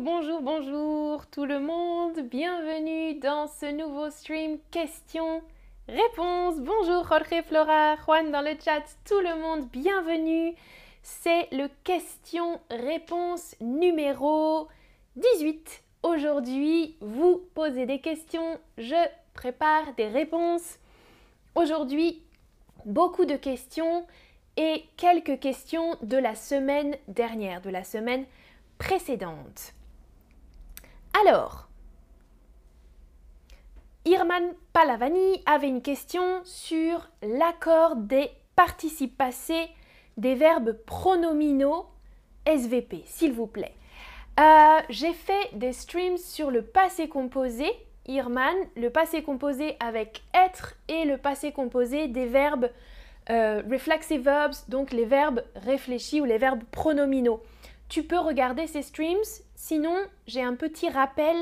Bonjour, bonjour, tout le monde. Bienvenue dans ce nouveau stream questions-réponses. Bonjour Jorge Flora, Juan dans le chat, tout le monde, bienvenue. C'est le question-réponse numéro 18. Aujourd'hui, vous posez des questions, je prépare des réponses. Aujourd'hui, beaucoup de questions et quelques questions de la semaine dernière, de la semaine précédente. Alors, Irman Palavani avait une question sur l'accord des participes passés des verbes pronominaux SVP, s'il vous plaît. Euh, j'ai fait des streams sur le passé composé, Irman, le passé composé avec être et le passé composé des verbes euh, reflexive verbs, donc les verbes réfléchis ou les verbes pronominaux. Tu peux regarder ces streams, sinon j'ai un petit rappel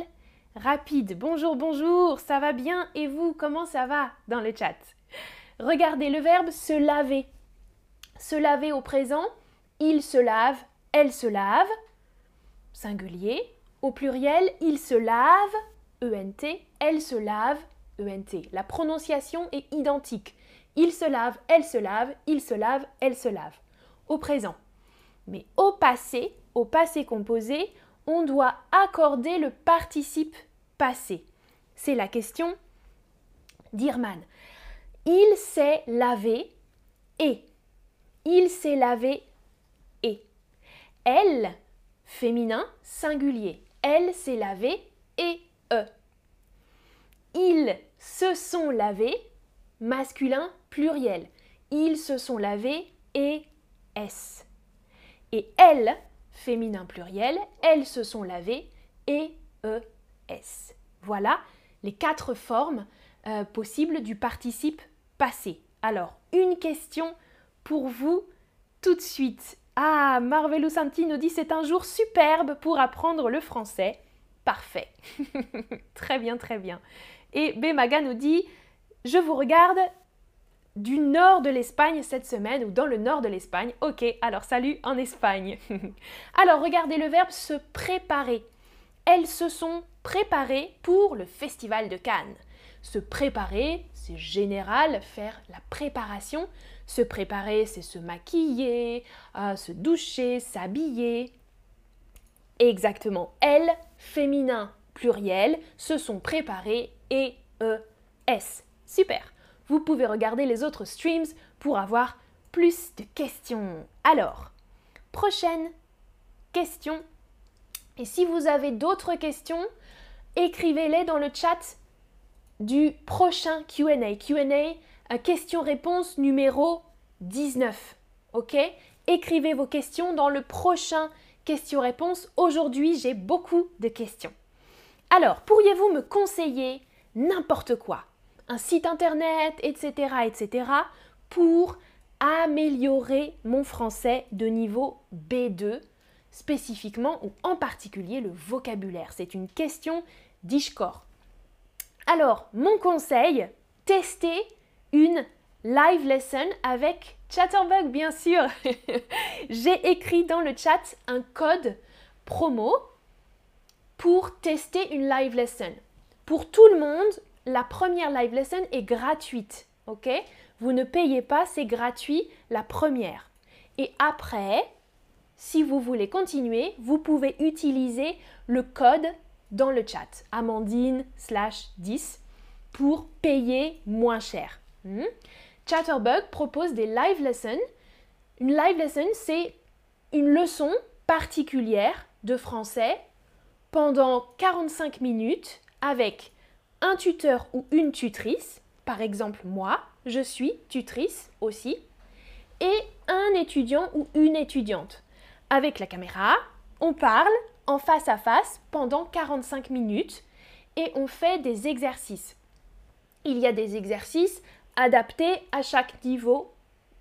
rapide. Bonjour, bonjour, ça va bien? Et vous, comment ça va dans le chat Regardez le verbe se laver. Se laver au présent, il se lave, elle se lave, singulier. Au pluriel, il se lave, ENT, elle se lave, ENT. La prononciation est identique. Il se lave, elle se lave, il se lave, elle se lave. Au présent. Mais au passé, au passé composé, on doit accorder le participe passé. C'est la question d'Irman. Il s'est lavé et. Il s'est lavé et. Elle, féminin, singulier. Elle s'est lavé et e. Ils se sont lavés, masculin, pluriel. Ils se sont lavés et S. Et elles, féminin pluriel, elles se sont lavées et ES. Voilà les quatre formes euh, possibles du participe passé. Alors, une question pour vous tout de suite. Ah, Marvelou Santi nous dit c'est un jour superbe pour apprendre le français. Parfait. très bien, très bien. Et Bemaga nous dit je vous regarde du nord de l'Espagne cette semaine ou dans le nord de l'Espagne. Ok, alors salut en Espagne. alors regardez le verbe se préparer. Elles se sont préparées pour le festival de Cannes. Se préparer, c'est général, faire la préparation. Se préparer, c'est se maquiller, euh, se doucher, s'habiller. Exactement. Elles, féminin, pluriel, se sont préparées et E-S. Super vous pouvez regarder les autres streams pour avoir plus de questions. Alors, prochaine question. Et si vous avez d'autres questions, écrivez-les dans le chat du prochain QA. QA, question-réponse numéro 19. Ok? Écrivez vos questions dans le prochain question-réponse. Aujourd'hui, j'ai beaucoup de questions. Alors, pourriez-vous me conseiller n'importe quoi? Un site internet, etc., etc., pour améliorer mon français de niveau B2, spécifiquement ou en particulier le vocabulaire. C'est une question d'Ishkor. Alors, mon conseil, testez une live lesson avec Chatterbug, bien sûr. J'ai écrit dans le chat un code promo pour tester une live lesson. Pour tout le monde, la première live lesson est gratuite, ok? Vous ne payez pas, c'est gratuit la première. Et après, si vous voulez continuer, vous pouvez utiliser le code dans le chat, Amandine slash 10, pour payer moins cher. Hmm? Chatterbug propose des live lessons. Une live lesson, c'est une leçon particulière de français pendant 45 minutes avec un tuteur ou une tutrice, par exemple moi, je suis tutrice aussi, et un étudiant ou une étudiante. Avec la caméra, on parle en face à face pendant 45 minutes et on fait des exercices. Il y a des exercices adaptés à chaque niveau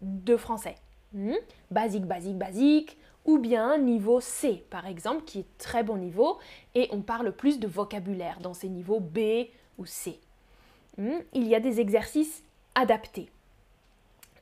de français. Hmm? Basique, basique, basique, ou bien niveau C par exemple, qui est très bon niveau, et on parle plus de vocabulaire dans ces niveaux B, ou C. Hmm, il y a des exercices adaptés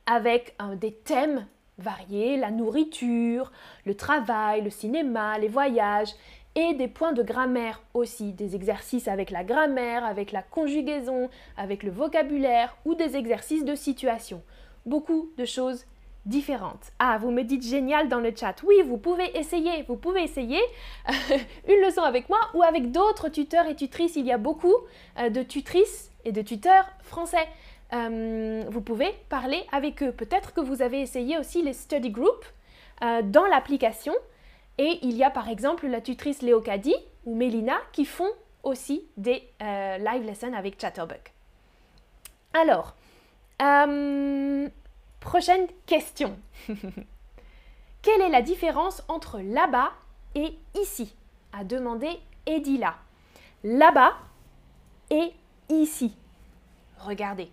avec euh, des thèmes variés, la nourriture, le travail, le cinéma, les voyages, et des points de grammaire aussi, des exercices avec la grammaire, avec la conjugaison, avec le vocabulaire ou des exercices de situation. Beaucoup de choses différentes. Ah, vous me dites génial dans le chat. Oui, vous pouvez essayer, vous pouvez essayer une leçon avec moi ou avec d'autres tuteurs et tutrices. Il y a beaucoup euh, de tutrices et de tuteurs français. Euh, vous pouvez parler avec eux. Peut-être que vous avez essayé aussi les study groups euh, dans l'application. Et il y a par exemple la tutrice Léocadie ou Mélina qui font aussi des live lessons avec Chatterbug. Alors, Prochaine question. Quelle est la différence entre là-bas et ici? A demandé Edila. Là-bas et ici. Regardez.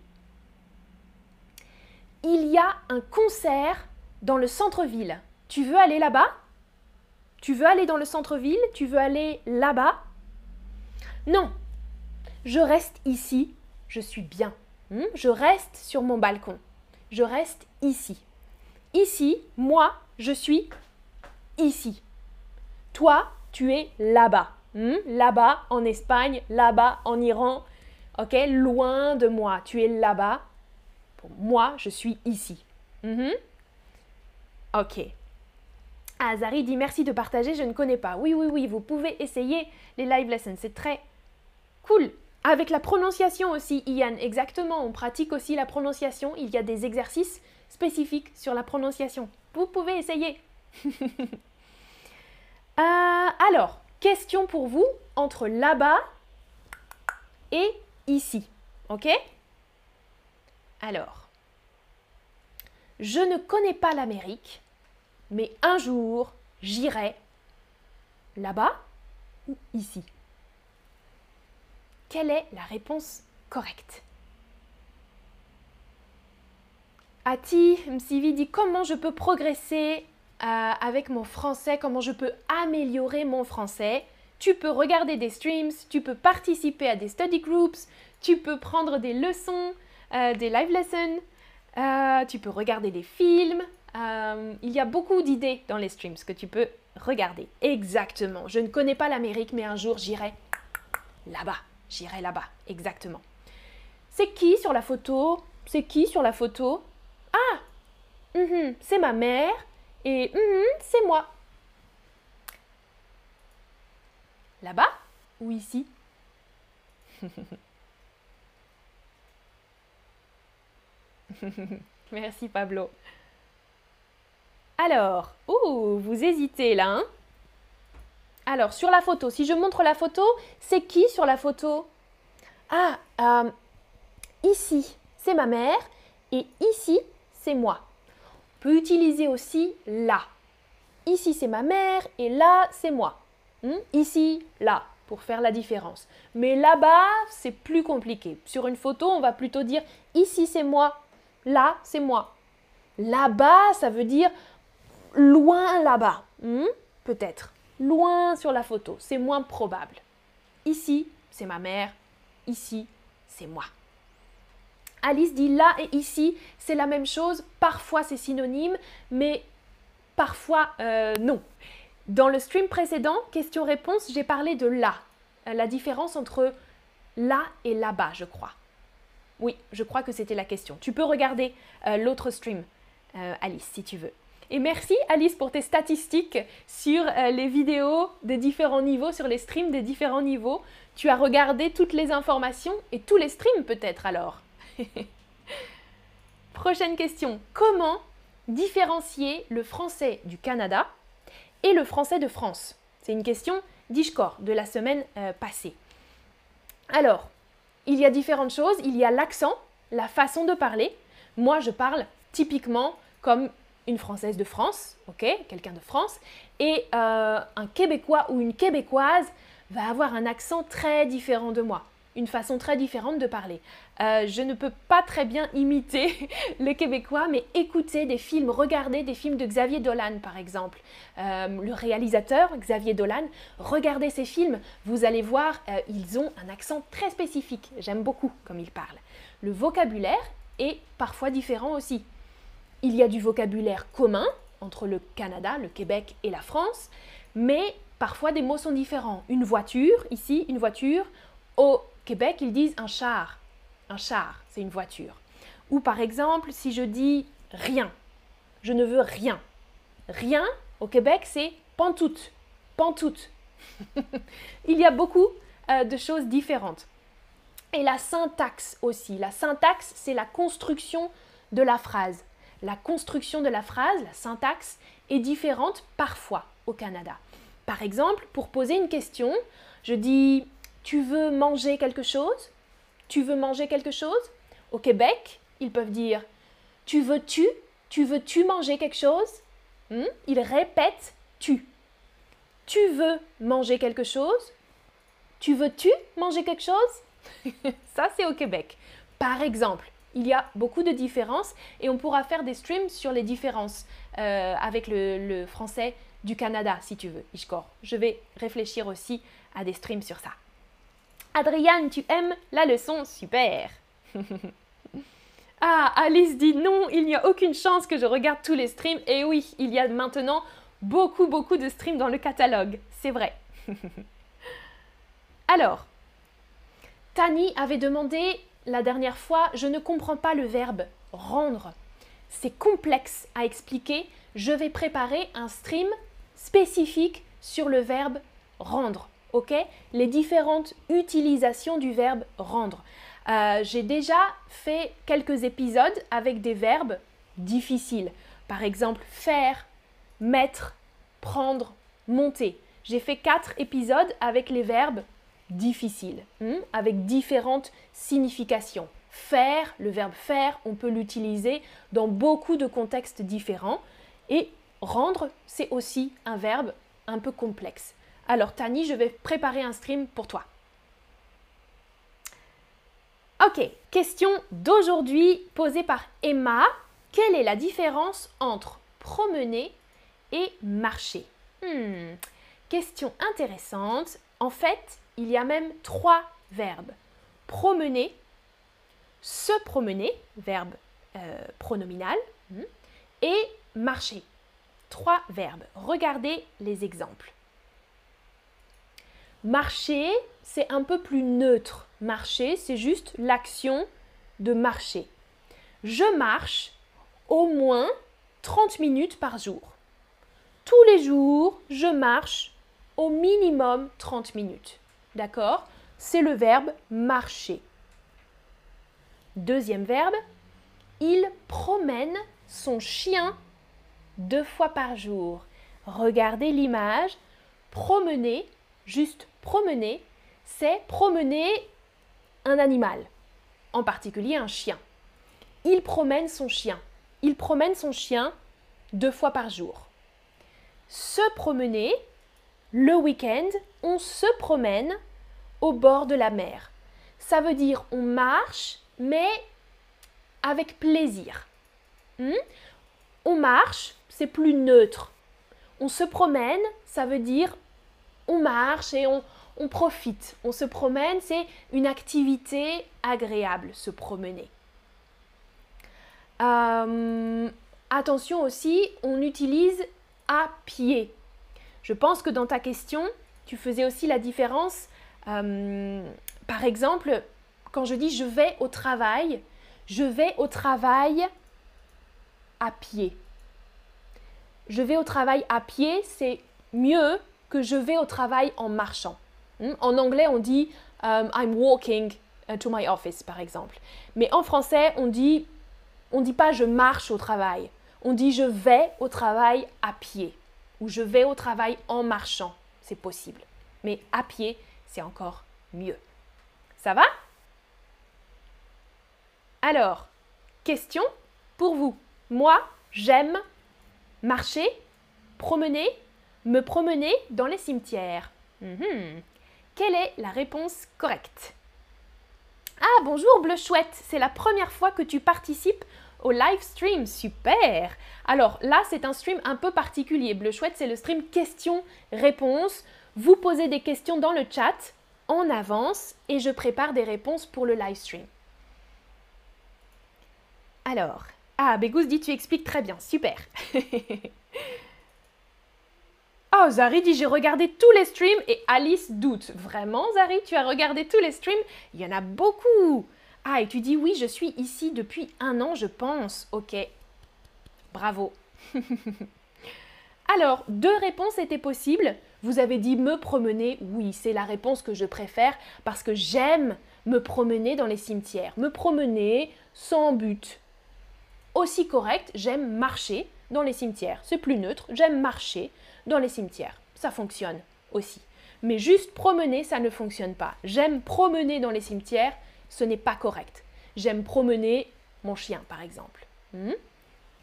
Il y a un concert dans le centre-ville. Tu veux aller là-bas? Tu veux aller dans le centre-ville? Tu veux aller là-bas? Non. Je reste ici. Je suis bien. Hmm? Je reste sur mon balcon je reste ici. Ici, moi, je suis ici. Toi, tu es là-bas. Hmm? Là-bas en Espagne, là-bas en Iran. Ok, loin de moi. Tu es là-bas. moi, je suis ici. Mhm. Ok. Azari dit merci de partager, je ne connais pas. Oui, oui, oui, vous pouvez essayer les live lessons. C'est très cool. Avec la prononciation aussi, Ian, exactement, on pratique aussi la prononciation. Il y a des exercices spécifiques sur la prononciation. Vous pouvez essayer. Euh, alors, question pour vous entre là-bas et ici. Ok? Alors, je ne connais pas l'Amérique, mais un jour, j'irai là-bas ou ici quelle est la réponse correcte? Ati Msivi dit comment je peux progresser euh, avec mon français, comment je peux améliorer mon français? Tu peux regarder des streams, tu peux participer à des study groups, tu peux prendre des leçons, euh, des live lessons, euh, tu peux regarder des films. il y a beaucoup d'idées dans les streams que tu peux regarder. Exactement. Je ne connais pas l'Amérique, mais un jour j'irai là-bas. J'irai là-bas, exactement. C'est qui sur la photo? C'est qui sur la photo? Ah mhm, C'est ma mère et mhm, c'est moi. Là-bas? Ou ici? Merci Pablo. Alors, vous hésitez là, hein? Alors, sur la photo, si je montre la photo, c'est qui sur la photo Ah, euh, ici, c'est ma mère et ici, c'est moi. On peut utiliser aussi là. Ici, c'est ma mère et là, c'est moi. Hmm? Ici, là, pour faire la différence. Mais là-bas, c'est plus compliqué. Sur une photo, on va plutôt dire ici, c'est moi, là, c'est moi. Là-bas, ça veut dire loin là-bas. Hmm? Peut-être loin sur la photo, c'est moins probable. Ici, c'est ma mère, ici, c'est moi. Alice dit là et ici, c'est la même chose, parfois c'est synonyme, mais parfois euh, non. Dans le stream précédent, question-réponse, j'ai parlé de là, euh, la différence entre là et là-bas, je crois. Oui, je crois que c'était la question. Tu peux regarder euh, l'autre stream, Alice, si tu veux. Et merci Alice pour tes statistiques sur euh, les vidéos des différents niveaux, sur les streams des différents niveaux. Tu as regardé toutes les informations et tous les streams peut-être alors. Prochaine question. Comment différencier le français du Canada et le français de France? C'est une question d'Ishkor de la semaine euh, passée. Alors, il y a différentes choses. Il y a l'accent, la façon de parler. Moi, je parle typiquement comme une Française de France, ok, quelqu'un de France, et euh, un Québécois ou une Québécoise va avoir un accent très différent de moi, une façon très différente de parler. Euh, je ne peux pas très bien imiter le Québécois, mais écouter des films, regarder des films de Xavier Dolan, par exemple. Euh, le réalisateur, Xavier Dolan, regardez ces films, vous allez voir, ils ont un accent très spécifique. J'aime beaucoup comme ils parlent. Le vocabulaire est parfois différent aussi. Il y a du vocabulaire commun entre le Canada, le Québec et la France, mais parfois des mots sont différents. Une voiture, ici, une voiture. Au Québec, ils disent un char. Un char, c'est une voiture. Ou par exemple, si je dis rien, je ne veux rien. Rien, au Québec, c'est pantoute. Pantoute. Il y a beaucoup euh, de choses différentes. Et la syntaxe aussi. La syntaxe, c'est la construction de la phrase. La construction de la phrase, la syntaxe, est différente parfois au Canada. Par exemple, pour poser une question, je dis Tu veux manger quelque chose? Tu veux manger quelque chose? Au Québec, ils peuvent dire Tu veux-tu? Tu veux-tu manger quelque chose? Hmm? Ils répètent tu. Tu veux manger quelque chose? Tu veux-tu manger quelque chose? Ça, c'est au Québec. Par exemple, il y a beaucoup de différences et on pourra faire des streams sur les différences euh, avec le, français du Canada, si tu veux, Ishkor. Je vais réfléchir aussi à des streams sur ça. Adriane, tu aimes la leçon Super Ah, Alice dit non, il n'y a aucune chance que je regarde tous les streams. Et oui, il y a maintenant beaucoup, beaucoup de streams dans le catalogue. C'est vrai. Alors, Tani avait demandé la dernière fois, je ne comprends pas le verbe rendre. C'est complexe à expliquer. Je vais préparer un stream spécifique sur le verbe rendre. Ok? Les différentes utilisations du verbe rendre. Euh, j'ai déjà fait quelques épisodes avec des verbes difficiles. Par exemple, faire, mettre, prendre, monter. J'ai fait quatre épisodes avec les verbes difficiles, hmm, avec différentes significations. Faire, le verbe faire, on peut l'utiliser dans beaucoup de contextes différents. Et rendre, c'est aussi un verbe un peu complexe. Alors Tani, je vais préparer un stream pour toi. Ok, question d'aujourd'hui posée par Emma. Quelle est la différence entre promener et marcher? Hmm, Question intéressante. En fait, il y a même trois verbes. Promener, se promener, verbe euh, pronominal, hmm, et marcher. Trois verbes. Regardez les exemples. Marcher, c'est un peu plus neutre. Marcher, c'est juste l'action de marcher. Je marche au moins 30 minutes par jour. Tous les jours, je marche au minimum 30 minutes. D'accord C'est le verbe marcher. Deuxième verbe, il promène son chien deux fois par jour. Regardez l'image. Promener, juste promener, c'est promener un animal, en particulier un chien. Il promène son chien. Il promène son chien deux fois par jour. Se promener, le week-end, on se promène au bord de la mer. Ça veut dire on marche, mais avec plaisir. Hmm? On marche, c'est plus neutre. On se promène, ça veut dire on marche et on, profite. On se promène, c'est une activité agréable, se promener. Euh, attention aussi, on utilise à pied. Je pense que dans ta question, tu faisais aussi la différence. Euh, par exemple, quand je dis je vais au travail, je vais au travail à pied. Je vais au travail à pied, c'est mieux que je vais au travail en marchant. Hmm? En anglais, on dit um, I'm walking uh, to my office, par exemple. Mais en français, on dit on dit pas je marche au travail. On dit je vais au travail à pied ou je vais au travail en marchant. C'est possible. Mais à pied, c'est encore mieux. Ça va? Alors, question pour vous. Moi, j'aime marcher, promener, me promener dans les cimetières. Mhm. Quelle est la réponse correcte? Ah, bonjour Bleu Chouette, c'est la première fois que tu participes au live stream. Super Alors là, c'est un stream un peu particulier. Bleu Chouette, c'est le stream questions-réponses. Vous posez des questions dans le chat en avance et je prépare des réponses pour le live stream. Alors, ah, Begous dit tu expliques très bien, super. Oh, Zari dit j'ai regardé tous les streams et Alice doute. Vraiment, Zari, tu as regardé tous les streams? Il y en a beaucoup. Ah, et tu dis oui, je suis ici depuis un an, je pense. Ok. Bravo. Alors, deux réponses étaient possibles. Vous avez dit me promener. Oui, c'est la réponse que je préfère parce que j'aime me promener dans les cimetières. Me promener sans but. Aussi correct, j'aime marcher dans les cimetières. C'est plus neutre, j'aime marcher dans les cimetières. Ça fonctionne aussi. Mais juste promener, ça ne fonctionne pas. J'aime promener dans les cimetières, ce n'est pas correct. J'aime promener mon chien, par exemple. Hmm?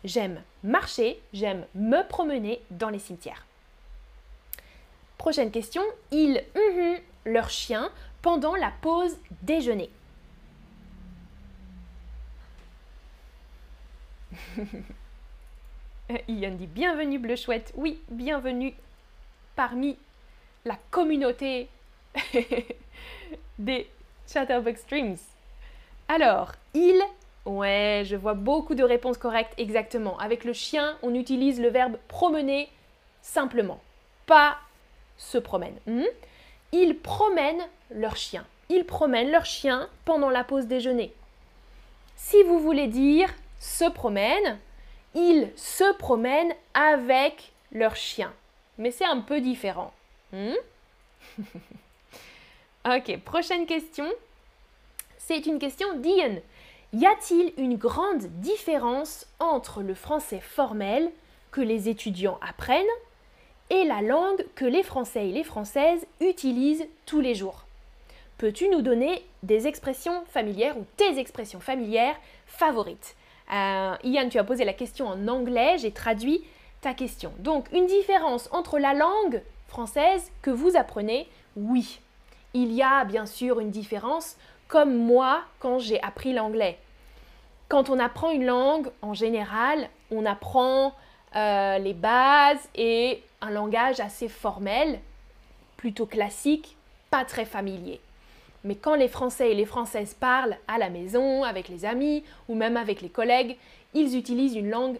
J'aime marcher, j'aime me promener dans les cimetières. Prochaine question. Ils leur chien pendant la pause déjeuner. Ian dit bienvenue Bleu Chouette. Oui, bienvenue parmi la communauté des Chatterbox Streams. Alors, il Ouais, je vois beaucoup de réponses correctes exactement. Avec le chien, on utilise le verbe promener simplement, pas se promène. Hmm? Ils promènent leur chien. Ils promènent leur chien pendant la pause déjeuner. Si vous voulez dire se promènent, ils se promènent avec leur chien. Mais c'est un peu différent. Hmm? ok, prochaine question. C'est une question d'Ian. Y a-t-il une grande différence entre le français formel que les étudiants apprennent et la langue que les Français et les Françaises utilisent tous les jours? Peux-tu nous donner des expressions familières ou tes expressions familières favorites? Euh, Ian, tu as posé la question en anglais, j'ai traduit ta question. Donc, une différence entre la langue française que vous apprenez, oui. Il y a bien sûr une différence comme moi quand j'ai appris l'anglais. Quand on apprend une langue, en général, on apprend euh, les bases et un langage assez formel, plutôt classique, pas très familier. Mais quand les Français et les Françaises parlent à la maison, avec les amis ou même avec les collègues, ils utilisent une langue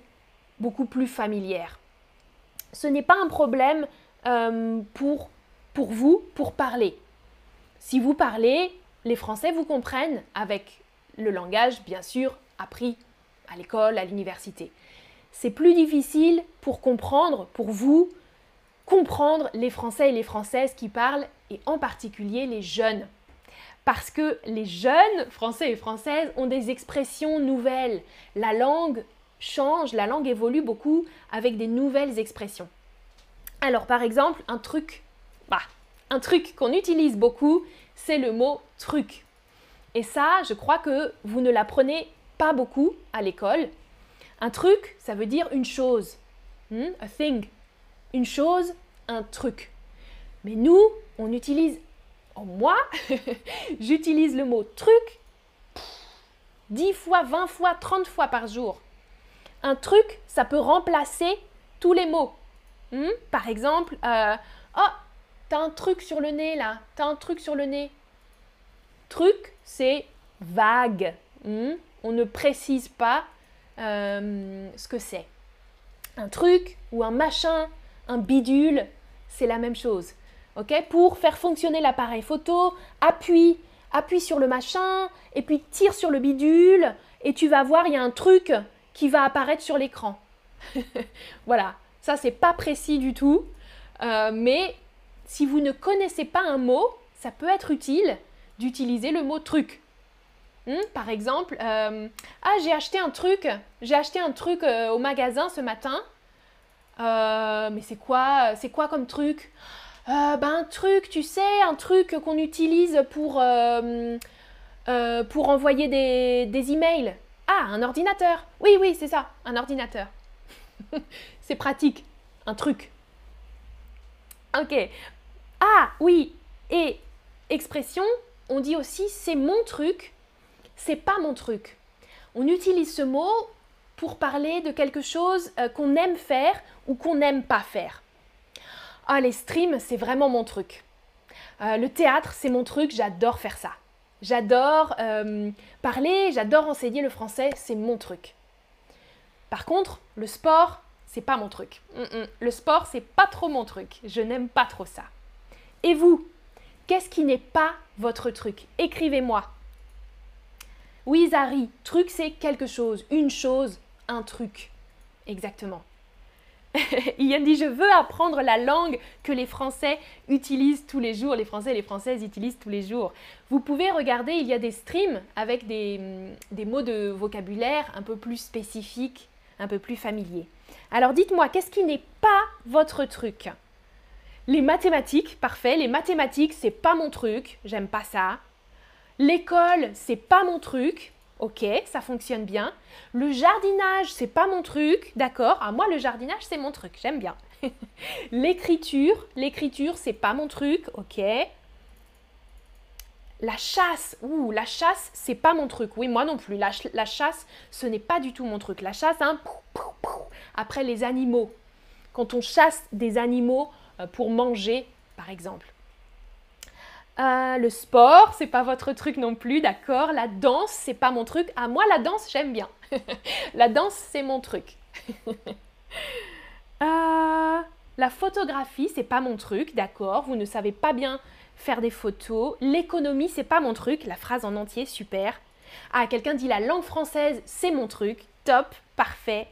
beaucoup plus familière. Ce n'est pas un problème euh, pour, pour vous pour parler. Si vous parlez, les Français vous comprennent avec le langage, bien sûr, appris à l'école, à l'université. C'est plus difficile pour comprendre, pour vous, comprendre les Français et les Françaises qui parlent, et en particulier les jeunes. Parce que les jeunes Français et Françaises ont des expressions nouvelles. La langue change, la langue évolue beaucoup avec des nouvelles expressions. Alors par exemple, un truc, bah, un truc qu'on utilise beaucoup, c'est le mot truc. Et ça, je crois que vous ne l'apprenez pas beaucoup à l'école. Un truc, ça veut dire une chose. Hmm? A thing. Une chose, un truc. Mais nous, on utilise, moi, j'utilise le mot truc 10 fois, 20 fois, 30 fois par jour. Un truc, ça peut remplacer tous les mots. Hmm? Par exemple, euh, oh, t'as un truc sur le nez là, t'as un truc sur le nez. Truc, c'est vague. Hmm? On ne précise pas euh, ce que c'est. Un truc ou un machin, un bidule, c'est la même chose. Ok? Pour faire fonctionner l'appareil photo, appuie, appuie sur le machin, et puis tire sur le bidule, et tu vas voir, il y a un truc qui va apparaître sur l'écran. voilà, ça c'est pas précis du tout, euh, mais si vous ne connaissez pas un mot, ça peut être utile d'utiliser le mot truc. Hmm, par exemple, euh, ah j'ai acheté un truc, j'ai acheté un truc euh, au magasin ce matin. Euh, mais c'est quoi, c'est quoi comme truc? Ben un truc, tu sais, un truc qu'on utilise pour envoyer des, des emails. Ah, un ordinateur. Oui, oui, c'est ça, un ordinateur. c'est pratique, un truc. Ok. Ah, oui. Et expression, on dit aussi c'est mon truc c'est pas mon truc. On utilise ce mot pour parler de quelque chose euh, qu'on aime faire ou qu'on n'aime pas faire. Ah, les streams, c'est vraiment mon truc. Euh, le théâtre, c'est mon truc, j'adore faire ça. J'adore euh, parler, j'adore enseigner le français, c'est mon truc. Par contre, le sport, c'est pas mon truc. Mm, mm. Le sport, c'est pas trop mon truc. Je n'aime pas trop ça. Et vous, qu'est-ce qui n'est pas votre truc? Écrivez-moi. Oui, Zari, truc, c'est quelque chose, une chose, un truc. Exactement. Yann dit Je veux apprendre la langue que les Français utilisent tous les jours. Les Français et les Françaises utilisent tous les jours. Vous pouvez regarder, il y a des streams avec des, des mots de vocabulaire un peu plus spécifiques, un peu plus familiers. Alors dites-moi, qu'est-ce qui n'est pas votre truc? Les mathématiques, parfait. Les mathématiques, c'est pas mon truc. J'aime pas ça. L'école, c'est pas mon truc. Ok, ça fonctionne bien. Le jardinage, c'est pas mon truc, d'accord Ah moi le jardinage, c'est mon truc, j'aime bien. l'écriture, l'écriture, c'est pas mon truc, ok. La chasse, ouh, la chasse, c'est pas mon truc. Oui, moi non plus. La, chasse, ce n'est pas du tout mon truc. La chasse, hein, après les animaux. Quand on chasse des animaux pour manger, par exemple. Euh, le sport, c'est pas votre truc non plus, d'accord. La danse, c'est pas mon truc. Ah, moi, la danse, j'aime bien. la danse, c'est mon truc. Euh, la photographie, c'est pas mon truc, d'accord. Vous ne savez pas bien faire des photos. L'économie, c'est pas mon truc. La phrase en entier, super. Ah, quelqu'un dit la langue française, c'est mon truc. Top, parfait.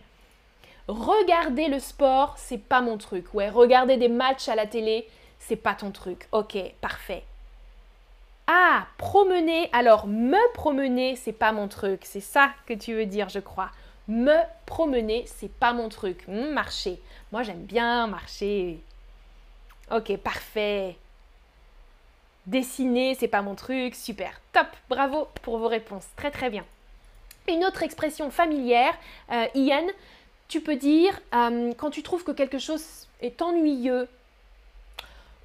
Regarder le sport, c'est pas mon truc. Ouais, regarder des matchs à la télé, c'est pas ton truc. Ok, parfait. Ah, promener. Alors, me promener, c'est pas mon truc. C'est ça que tu veux dire, je crois. Me promener, c'est pas mon truc. Hmm, marcher. Moi, j'aime bien marcher. Ok, parfait. Dessiner, c'est pas mon truc. Super. Top. Bravo pour vos réponses. Très, très bien. Une autre expression familière, euh, Ian, tu peux dire euh, quand tu trouves que quelque chose est ennuyeux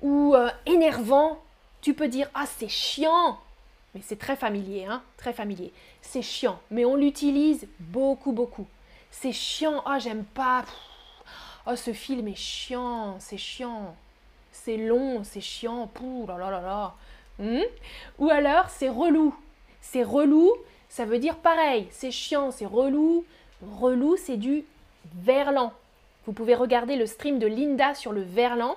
ou euh, énervant, tu peux dire Ah, c'est chiant Mais c'est très familier, hein Très familier. C'est chiant, mais on l'utilise beaucoup, beaucoup. C'est chiant, ah, j'aime pas. Oh, ce film est chiant, c'est chiant. C'est long, c'est chiant, pouh, là là là là. Ou alors, c'est relou. C'est relou, ça veut dire pareil. C'est chiant, c'est relou. Relou, c'est du verlan. Vous pouvez regarder le stream de Linda sur le verlan.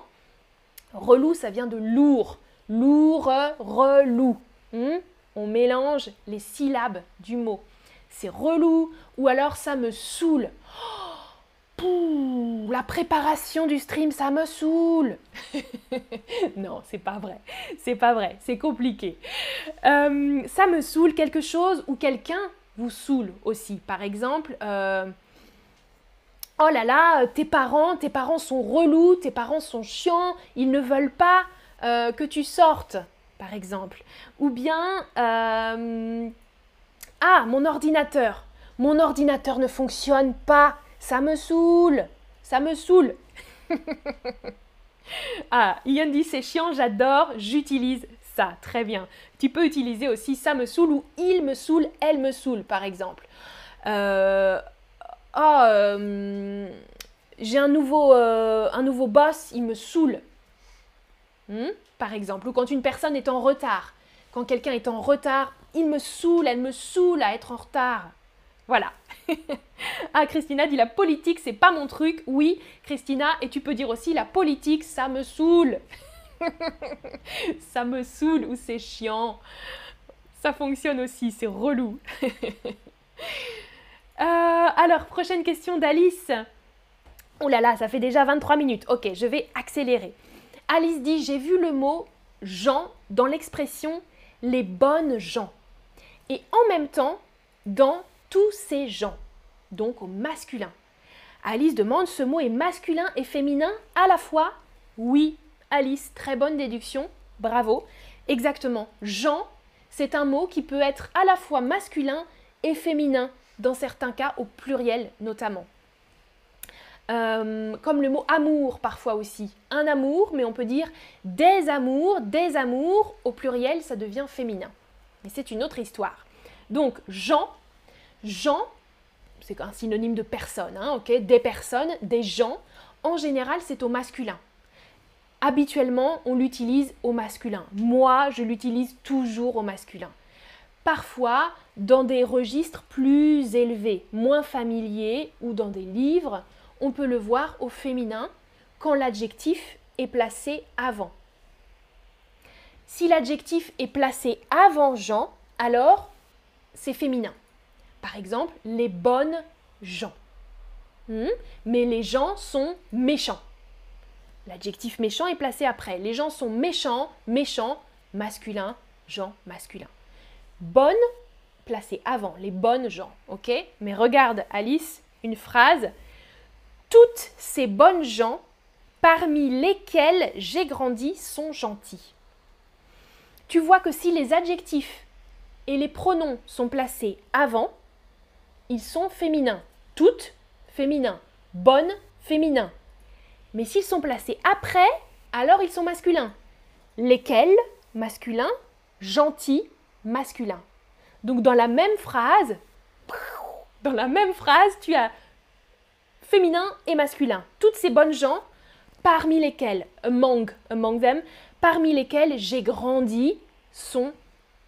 Relou, ça vient de lourd lourd, relou. Hmm? On mélange les syllabes du mot. C'est relou ou alors ça me saoule. la préparation du stream, ça me saoule. non, c'est pas vrai. C'est pas vrai. C'est compliqué. Euh, ça me saoule quelque chose ou quelqu'un vous saoule aussi. Par exemple, euh, oh là là, tes parents, tes parents sont relous, tes parents sont chiants, ils ne veulent pas euh, que tu sortes, par exemple. Ou bien, euh, ah, mon ordinateur. Mon ordinateur ne fonctionne pas. Ça me saoule. Ça me saoule. ah, Ian dit c'est chiant, j'adore, j'utilise ça. Très bien. Tu peux utiliser aussi ça me saoule ou il me saoule, elle me saoule, par exemple. Euh, oh, j'ai un nouveau, un nouveau boss, il me saoule. Hmm? par exemple, ou quand une personne est en retard. Quand quelqu'un est en retard, il me saoule, elle me saoule à être en retard. Voilà. ah, Christina dit la politique, c'est pas mon truc. Oui, Christina, et tu peux dire aussi la politique, ça me saoule. ça me saoule ou c'est chiant. Ça fonctionne aussi, c'est relou. Euh, alors, prochaine question d'Alice. Oh là là, ça fait déjà 23 minutes. Ok, je vais accélérer. Alice dit J'ai vu le mot gens dans l'expression les bonnes gens. Et en même temps, dans tous ces gens, donc au masculin. Alice demande Ce mot est masculin et féminin à la fois? Oui, Alice, très bonne déduction, bravo. Exactement, gens, c'est un mot qui peut être à la fois masculin et féminin, dans certains cas au pluriel notamment. Euh, comme le mot amour parfois aussi. Un amour, mais on peut dire des amours, des amours, au pluriel, ça devient féminin. Mais c'est une autre histoire. Donc, Jean, Jean, c'est un synonyme de personne, hein, Des personnes, des gens, en général, c'est au masculin. Habituellement, on l'utilise au masculin. Moi, je l'utilise toujours au masculin. Parfois, dans des registres plus élevés, moins familiers, ou dans des livres, on peut le voir au féminin quand l'adjectif est placé avant. Si l'adjectif est placé avant Jean, alors c'est féminin. Par exemple, les bonnes gens. Hmm? Mais les gens sont méchants. L'adjectif méchant est placé après. Les gens sont méchants, méchants, masculin, gens, masculin. Bonne, placé avant, les bonnes gens, ok? Mais regarde, Alice, une phrase. Toutes ces bonnes gens, parmi lesquelles j'ai grandi, sont gentils. Tu vois que si les adjectifs et les pronoms sont placés avant, ils sont féminins. Toutes, féminin. Bonne, féminin. Mais s'ils sont placés après, alors ils sont masculins. Lesquels, masculin. Gentil, masculin. Donc dans la même phrase, dans la même phrase, tu as féminin et masculin. Toutes ces bonnes gens, parmi lesquels, among, among them, parmi lesquels j'ai grandi, sont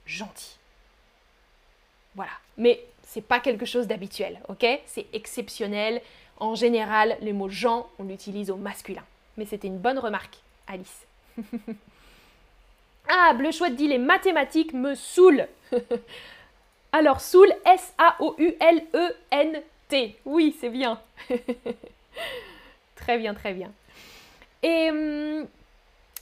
gentils. Voilà. Mais c'est pas quelque chose d'habituel, ok? C'est exceptionnel. En général, le mot gens, on l'utilise au masculin. Mais c'était une bonne remarque, Alice. ah, Bleu Chouette dit les mathématiques me saoulent. Alors, saoul, S-A-O-U-L-E-N-T. Oui, c'est bien. très bien, très bien. Et hum,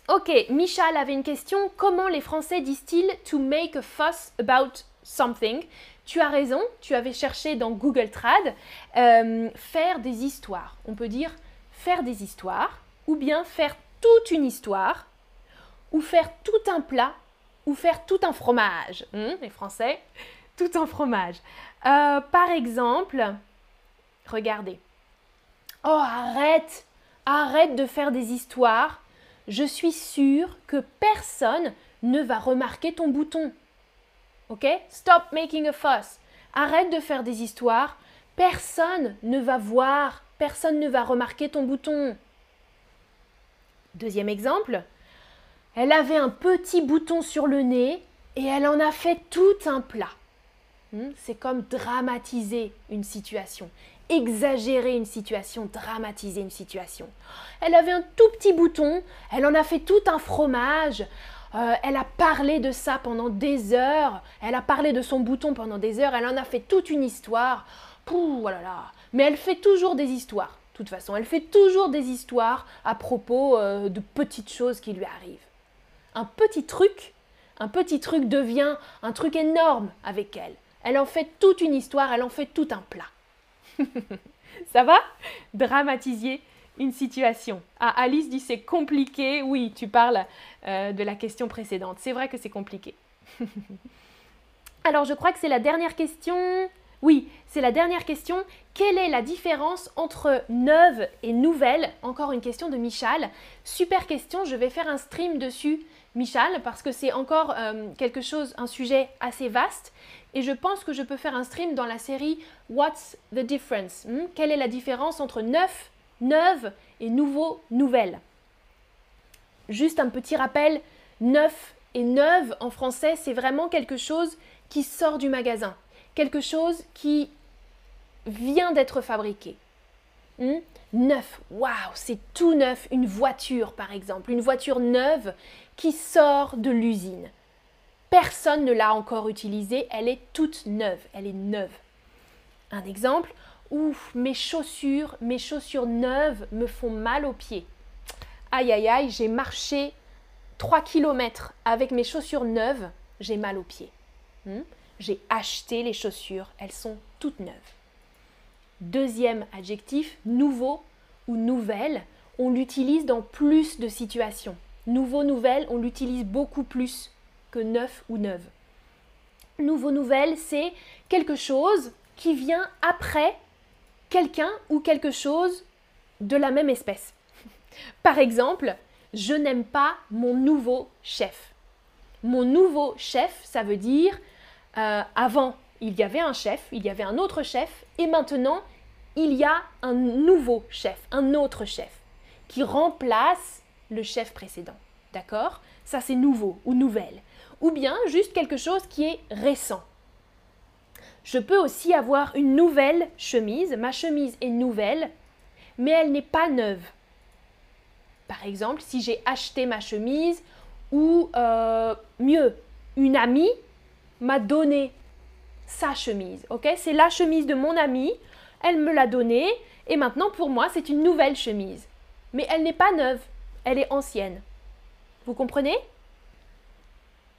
ok, Michal avait une question. Comment les Français disent-ils to make a fuss about something? Tu as raison, tu avais cherché dans Google Trad euh, faire des histoires. On peut dire faire des histoires, ou bien faire toute une histoire, ou faire tout un plat, ou faire tout un fromage. Hum, les Français, tout un fromage. Euh, par exemple, regardez. Oh, arrête, arrête de faire des histoires. Je suis sûre que personne ne va remarquer ton bouton. Ok? Stop making a fuss. Arrête de faire des histoires. Personne ne va voir, personne ne va remarquer ton bouton. Deuxième exemple. Elle avait un petit bouton sur le nez et elle en a fait tout un plat. Hmm? C'est comme dramatiser une situation, exagérer une situation, dramatiser une situation. Elle avait un tout petit bouton, elle en a fait tout un fromage. Euh, elle a parlé de ça pendant des heures. Elle a parlé de son bouton pendant des heures. Elle en a fait toute une histoire. Pouh, voilà. Oh là. Mais elle fait toujours des histoires. De toute façon, elle fait toujours des histoires à propos euh, de petites choses qui lui arrivent. Un petit truc, un petit truc devient un truc énorme avec elle. Elle en fait toute une histoire, elle en fait tout un plat. ça va? Dramatiser une situation. Ah, Alice dit c'est compliqué. Oui, tu parles euh, de la question précédente. C'est vrai que c'est compliqué. Alors, je crois que c'est la dernière question. Oui, c'est la dernière question. Quelle est la différence entre neuve et nouvelle? Encore une question de Michal. Super question, je vais faire un stream dessus, Michal, parce que c'est encore euh, quelque chose, un sujet assez vaste. Et je pense que je peux faire un stream dans la série What's the difference hmm? Quelle est la différence entre neuf neuve et nouveau, nouvelle. Juste un petit rappel, neuf et neuve en français, c'est vraiment quelque chose qui sort du magasin, quelque chose qui vient d'être fabriqué. Hmm? Neuf, waouh, c'est tout neuf, une voiture par exemple, une voiture neuve qui sort de l'usine. Personne ne l'a encore utilisée, elle est toute neuve, elle est neuve. Un exemple, Ouf, mes chaussures, mes chaussures neuves me font mal aux pieds. Aïe aïe aïe, j'ai marché 3 km avec mes chaussures neuves, j'ai mal aux pieds. Hmm? J'ai acheté les chaussures, elles sont toutes neuves. Deuxième adjectif, nouveau ou nouvelle, on l'utilise dans plus de situations. Nouveau, nouvelle, on l'utilise beaucoup plus que neuf ou neuve. Nouveau, nouvelle, c'est quelque chose qui vient après quelqu'un ou quelque chose de la même espèce. Par exemple, je n'aime pas mon nouveau chef. Mon nouveau chef, ça veut dire euh, avant, il y avait un chef, il y avait un autre chef, et maintenant, il y a un nouveau chef, un autre chef, qui remplace le chef précédent. D'accord? Ça, c'est nouveau ou nouvelle. Ou bien juste quelque chose qui est récent. Je peux aussi avoir une nouvelle chemise. Ma chemise est nouvelle, mais elle n'est pas neuve. Par exemple, si j'ai acheté ma chemise ou euh, mieux, une amie m'a donné sa chemise. Ok, c'est la chemise de mon amie. Elle me l'a donnée et maintenant pour moi c'est une nouvelle chemise. Mais elle n'est pas neuve, elle est ancienne. Vous comprenez?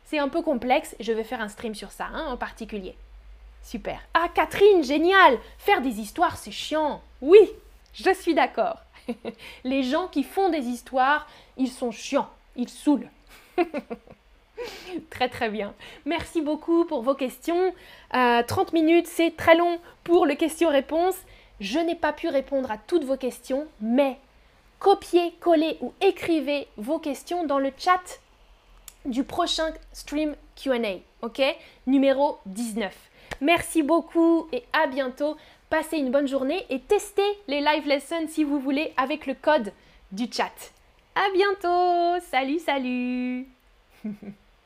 C'est un peu complexe. Je vais faire un stream sur ça hein, en particulier. Super. Ah Catherine, génial Faire des histoires, c'est chiant. Oui, je suis d'accord. Les gens qui font des histoires, ils sont chiants, ils saoulent. très très bien. Merci beaucoup pour vos questions. 30 euh, minutes, c'est très long pour le question-réponse. Je n'ai pas pu répondre à toutes vos questions, mais copiez, collez ou écrivez vos questions dans le chat du prochain stream QA, ok? Numéro 19. Merci beaucoup et à bientôt. Passez une bonne journée et testez les live lessons si vous voulez avec le code du chat. À bientôt. Salut, salut.